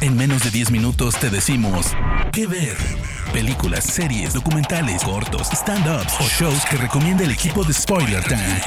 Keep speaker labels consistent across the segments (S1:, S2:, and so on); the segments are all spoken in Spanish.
S1: En menos de 10 minutos te decimos qué ver. Películas, series, documentales, cortos, stand-ups o shows que recomienda el equipo de Spoiler Time.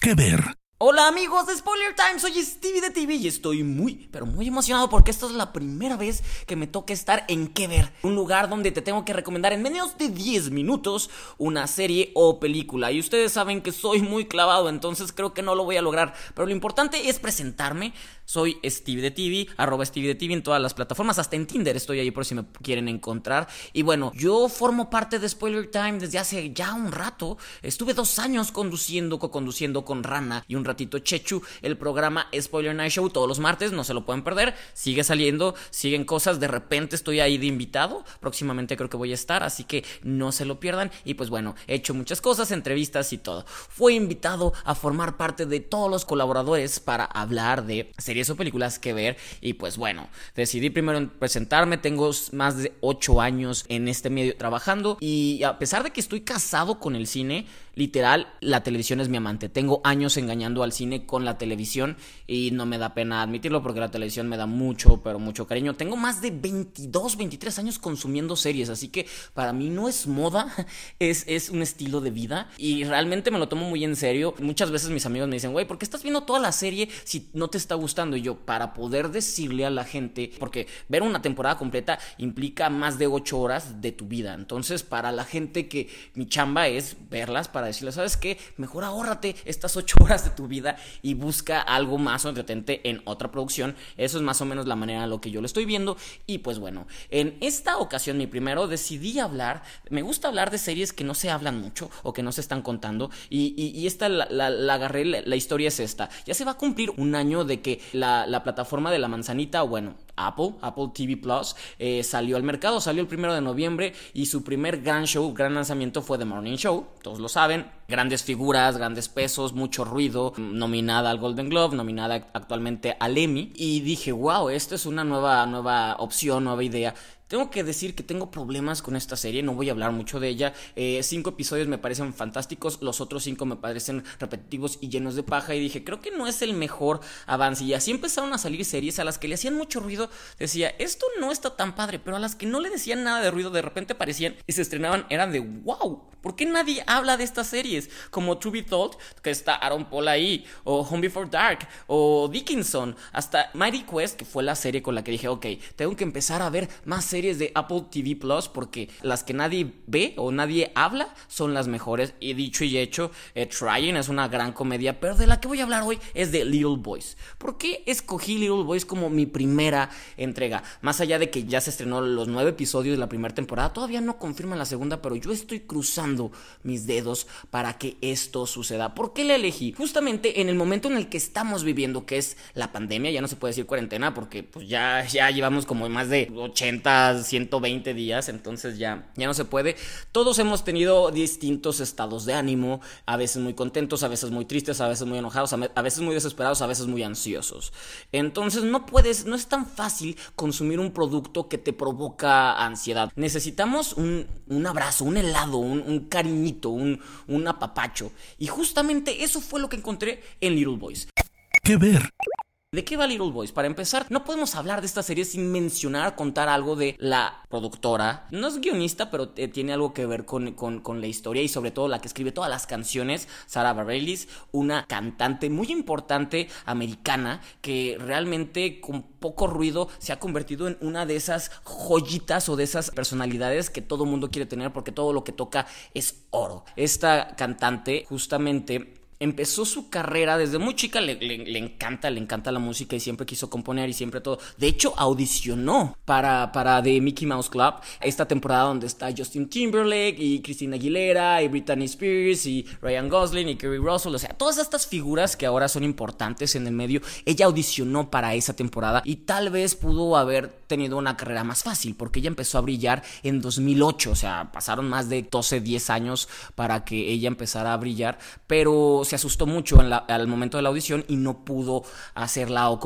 S1: ¿Qué ver?
S2: Hola amigos de Spoiler Time, soy Stevie de TV y estoy muy, pero muy emocionado porque esta es la primera vez que me toca estar en Que Ver, un lugar donde te tengo que recomendar en menos de 10 minutos una serie o película. Y ustedes saben que soy muy clavado, entonces creo que no lo voy a lograr, pero lo importante es presentarme. Soy Stevie de TV, arroba Stevie de TV en todas las plataformas, hasta en Tinder estoy ahí por si me quieren encontrar. Y bueno, yo formo parte de Spoiler Time desde hace ya un rato. Estuve dos años conduciendo, co-conduciendo con Rana y un ratito Chechu el programa Spoiler Night Show todos los martes, no se lo pueden perder. Sigue saliendo, siguen cosas, de repente estoy ahí de invitado. Próximamente creo que voy a estar, así que no se lo pierdan. Y pues bueno, he hecho muchas cosas, entrevistas y todo. Fue invitado a formar parte de todos los colaboradores para hablar de series o películas que ver. Y pues bueno, decidí primero presentarme. Tengo más de 8 años en este medio trabajando. Y a pesar de que estoy casado con el cine, literal, la televisión es mi amante. Tengo años engañando al cine con la televisión y no me da pena admitirlo porque la televisión me da mucho, pero mucho cariño. Tengo más de 22, 23 años consumiendo series, así que para mí no es moda, es, es un estilo de vida y realmente me lo tomo muy en serio. Muchas veces mis amigos me dicen, güey, ¿por qué estás viendo toda la serie si no te está gustando? Y yo, para poder decirle a la gente, porque ver una temporada completa implica más de 8 horas de tu vida. Entonces, para la gente que mi chamba es verlas para decirle, ¿sabes qué? Mejor ahórrate estas ocho horas de tu vida y busca algo más o entretente en otra producción. Eso es más o menos la manera en lo que yo lo estoy viendo. Y pues bueno, en esta ocasión, mi primero, decidí hablar, me gusta hablar de series que no se hablan mucho o que no se están contando. Y, esta la, la, agarré, la, historia es esta. Ya se va a cumplir un año de que la, la plataforma de la manzanita, bueno, Apple, Apple TV Plus, eh, salió al mercado, salió el primero de noviembre y su primer gran show, gran lanzamiento fue The Morning Show, todos lo saben, grandes figuras, grandes pesos, mucho ruido, nominada al Golden Globe, nominada actualmente al Emmy. Y dije, wow, esto es una nueva, nueva opción, nueva idea tengo que decir que tengo problemas con esta serie, no voy a hablar mucho de ella. Eh, cinco episodios me parecen fantásticos, los otros cinco me parecen repetitivos y llenos de paja. Y dije, creo que no es el mejor avance. Y así empezaron a salir series a las que le hacían mucho ruido. Decía, esto no está tan padre, pero a las que no le decían nada de ruido, de repente aparecían y se estrenaban, eran de wow. ¿Por qué nadie habla de estas series? Como To Be Told, que está Aaron Paul ahí, o Home Before Dark, o Dickinson, hasta Mighty Quest, que fue la serie con la que dije, ok, tengo que empezar a ver más series series de Apple TV Plus porque las que nadie ve o nadie habla son las mejores. Y dicho y hecho, eh, Trying es una gran comedia, pero de la que voy a hablar hoy es de Little Boys. ¿Por qué escogí Little Boys como mi primera entrega? Más allá de que ya se estrenó los nueve episodios de la primera temporada, todavía no confirman la segunda, pero yo estoy cruzando mis dedos para que esto suceda. ¿Por qué la elegí? Justamente en el momento en el que estamos viviendo, que es la pandemia, ya no se puede decir cuarentena porque pues ya, ya llevamos como más de 80 120 días, entonces ya, ya no se puede. Todos hemos tenido distintos estados de ánimo, a veces muy contentos, a veces muy tristes, a veces muy enojados, a veces muy desesperados, a veces muy ansiosos. Entonces no puedes, no es tan fácil consumir un producto que te provoca ansiedad. Necesitamos un, abrazo, un helado, un, un cariñito, un, un apapacho. Y justamente eso fue lo que encontré en Little Boys.
S1: ¿Qué ver?
S2: ¿De qué va Little Boys? Para empezar, no podemos hablar de esta serie sin mencionar, contar algo de la productora. No es guionista, pero eh, tiene algo que ver con, la historia y sobre todo la que escribe todas las canciones, Sarah Bareilles, una cantante muy importante americana que realmente con poco ruido se ha convertido en una de esas joyitas o de esas personalidades que todo mundo quiere tener porque todo lo que toca es oro. Esta cantante justamente empezó su carrera desde muy chica, le, encanta, le encanta la música y siempre quiso componer y siempre todo. De hecho, audicionó para, para The Mickey Mouse Club, esta temporada donde está Justin Timberlake y Christina Aguilera y Britney Spears y Ryan Gosling y Kerry Russell, o sea, todas estas figuras que ahora son importantes en el medio, ella audicionó para esa temporada y tal vez pudo haber tenido una carrera más fácil porque ella empezó a brillar en 2008, o sea, pasaron más de 12, 10 años para que ella empezara a brillar, pero se asustó mucho al momento de la audición y no pudo hacerla o,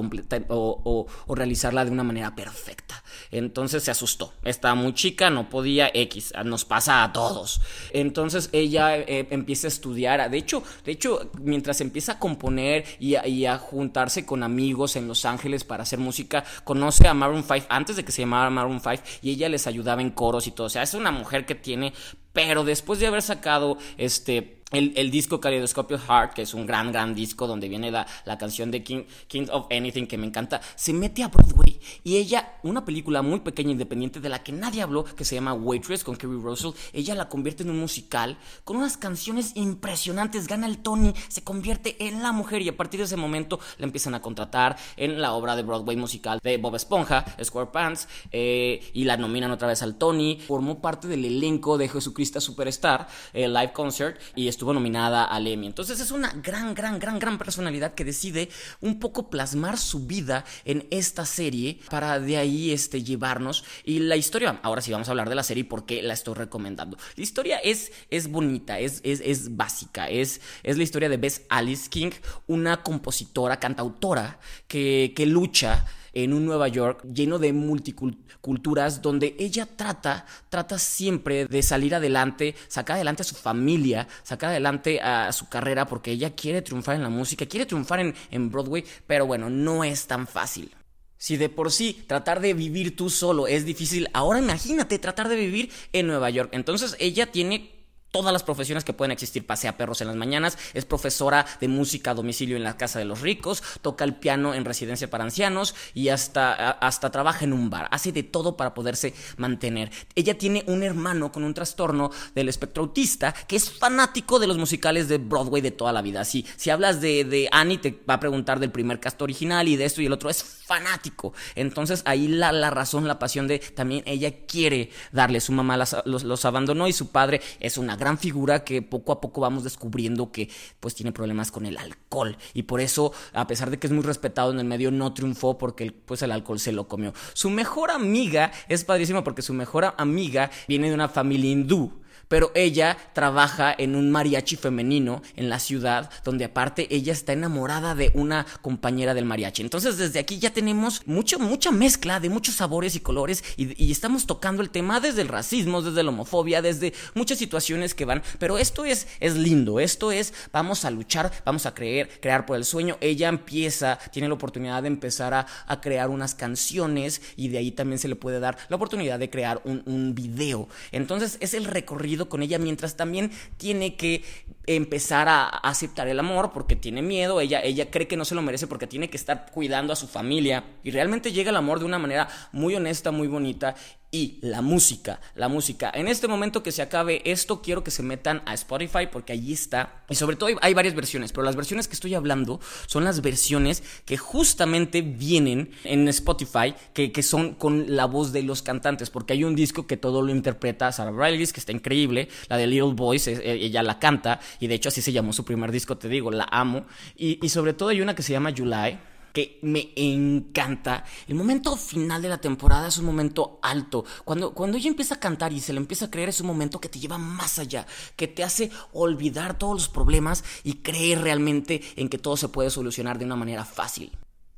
S2: o, realizarla de una manera perfecta. Entonces se asustó. Estaba muy chica, no podía X. Nos pasa a todos. Entonces ella eh, empieza a estudiar. De hecho, de hecho, mientras empieza a componer y a, juntarse con amigos en Los Ángeles para hacer música, conoce a Maroon 5 antes de que se llamara Maroon 5 y ella les ayudaba en coros y todo. O sea, es una mujer que tiene pero después de haber sacado este el, disco Kaleidoscope Heart, que es un gran, gran disco donde viene la, canción de King, King, of Anything que me encanta, se mete a Broadway. Y ella, una película muy pequeña, independiente, de la que nadie habló, que se llama Waitress con Kerry Russell, ella la convierte en un musical con unas canciones impresionantes, gana el Tony, se convierte en la mujer y a partir de ese momento la empiezan a contratar en la obra de Broadway musical de Bob Esponja, Square Pants, eh, y la nominan otra vez al Tony, formó parte del elenco de Jesucristo Superstar, el live concert, y estuvo estuvo nominada al Emmy. Entonces es una gran, gran, gran, gran personalidad que decide un poco plasmar su vida en esta serie para de ahí este, llevarnos. Y la historia, ahora sí vamos a hablar de la serie y por qué la estoy recomendando. La historia es, es bonita, es, es, es básica, es, es la historia de Bess Alice King, una compositora, cantautora que, que lucha en un Nueva York lleno de multiculturas donde ella trata, trata siempre de salir adelante, sacar adelante a su familia, sacar adelante a su carrera porque ella quiere triunfar en la música, quiere triunfar en, en Broadway, pero bueno, no es tan fácil. Si de por sí tratar de vivir tú solo es difícil, ahora imagínate tratar de vivir en Nueva York. Entonces ella tiene todas las profesiones que pueden existir. Pasea perros en las mañanas, es profesora de música a domicilio en la casa de los ricos, toca el piano en residencia para ancianos y hasta, hasta trabaja en un bar. Hace de todo para poderse mantener. Ella tiene un hermano con un trastorno del espectro autista que es fanático de los musicales de Broadway de toda la vida. Si, si hablas de, de Annie, te va a preguntar del primer cast original y de esto y el otro. Es fanático. Entonces ahí la, la razón, la pasión de también ella quiere darle. Su mamá los, los abandonó y su padre es una gran figura que poco a poco vamos descubriendo que pues tiene problemas con el alcohol y por eso a pesar de que es muy respetado en el medio no triunfó porque pues el alcohol se lo comió. Su mejor amiga es padrísima porque su mejor amiga viene de una familia hindú pero ella trabaja en un mariachi femenino en la ciudad, donde aparte ella está enamorada de una compañera del mariachi. Entonces desde aquí ya tenemos mucho, mucha mezcla de muchos sabores y colores y, estamos tocando el tema desde el racismo, desde la homofobia, desde muchas situaciones que van, pero esto es, es lindo, esto es, vamos a luchar, vamos a creer, crear por el sueño. Ella empieza, tiene la oportunidad de empezar a, crear unas canciones y de ahí también se le puede dar la oportunidad de crear un, un video. Entonces es el recorrido con ella mientras también tiene que empezar a aceptar el amor porque tiene miedo, ella, ella cree que no se lo merece porque tiene que estar cuidando a su familia. Y realmente llega el amor de una manera muy honesta, muy bonita y la música, la música. En este momento que se acabe esto, quiero que se metan a Spotify porque allí está. Y sobre todo hay, varias versiones, pero las versiones que estoy hablando son las versiones que justamente vienen en Spotify, que, que son con la voz de los cantantes, porque hay un disco que todo lo interpreta Sarah Riley, que está increíble, la de Little Boys, ella la canta, y de hecho así se llamó su primer disco, te digo, la amo. Y, y sobre todo hay una que se llama July que me encanta. El momento final de la temporada es un momento alto. Cuando, cuando ella empieza a cantar y se le empieza a creer, es un momento que te lleva más allá, que te hace olvidar todos los problemas y creer realmente en que todo se puede solucionar de una manera fácil.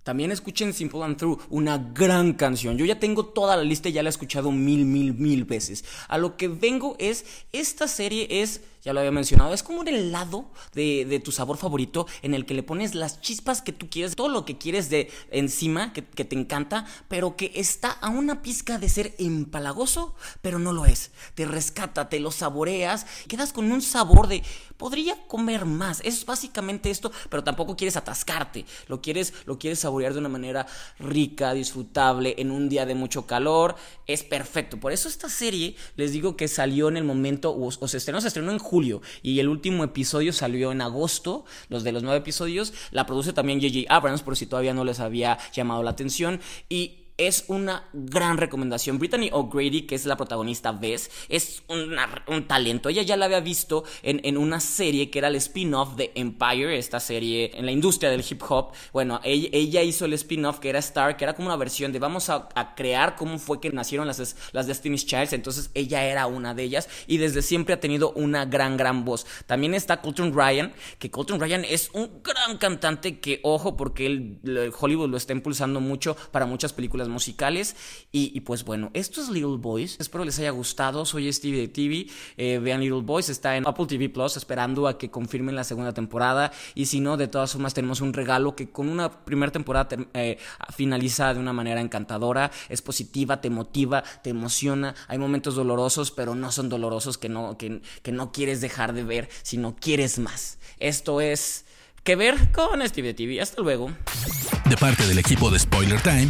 S2: También escuchen Simple and True, una gran canción. Yo ya tengo toda la lista y ya la he escuchado mil, mil, mil veces. A lo que vengo es, esta serie es ya lo había mencionado, es como un helado de, de, tu sabor favorito en el que le pones las chispas que tú quieres, todo lo que quieres de encima, que, que te encanta, pero que está a una pizca de ser empalagoso, pero no lo es. Te rescata, te lo saboreas, quedas con un sabor de, podría comer más. Es básicamente esto, pero tampoco quieres atascarte, lo quieres, lo quieres saborear de una manera rica, disfrutable, en un día de mucho calor, es perfecto. Por eso esta serie, les digo que salió en el momento, o, se estrenó, se estrenó en julio y el último episodio salió en agosto, los de los nueve episodios. La produce también J.J. Abrams, por si todavía no les había llamado la atención. Y es una gran recomendación. Brittany O'Grady, que es la protagonista, ves, es un talento. Ella ya la había visto en, una serie que era el spin-off de Empire, esta serie en la industria del hip hop. Bueno, ella, hizo el spin-off que era Star, que era como una versión de vamos a, crear cómo fue que nacieron las, las Destiny's Childs. Entonces ella era una de ellas y desde siempre ha tenido una gran, gran voz. También está Colton Ryan, que Colton Ryan es un gran cantante que, ojo, porque el, Hollywood lo está impulsando mucho para muchas películas musicales. Y, pues bueno, esto es Little Boys. Espero les haya gustado. Soy Stevie de TV. Eh, vean Little Boys, está en Apple TV Plus, esperando a que confirmen la segunda temporada. Y si no, de todas formas, tenemos un regalo que con una primera temporada eh, finaliza de una manera encantadora. Es positiva, te motiva, te emociona. Hay momentos dolorosos, pero no son dolorosos que no, que, que no quieres dejar de ver, sino quieres más. Esto es que ver con Steve TV. Hasta luego.
S1: De parte del equipo de Spoiler Time,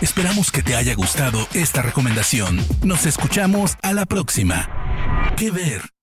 S1: esperamos que te haya gustado esta recomendación. Nos escuchamos a la próxima. Que ver.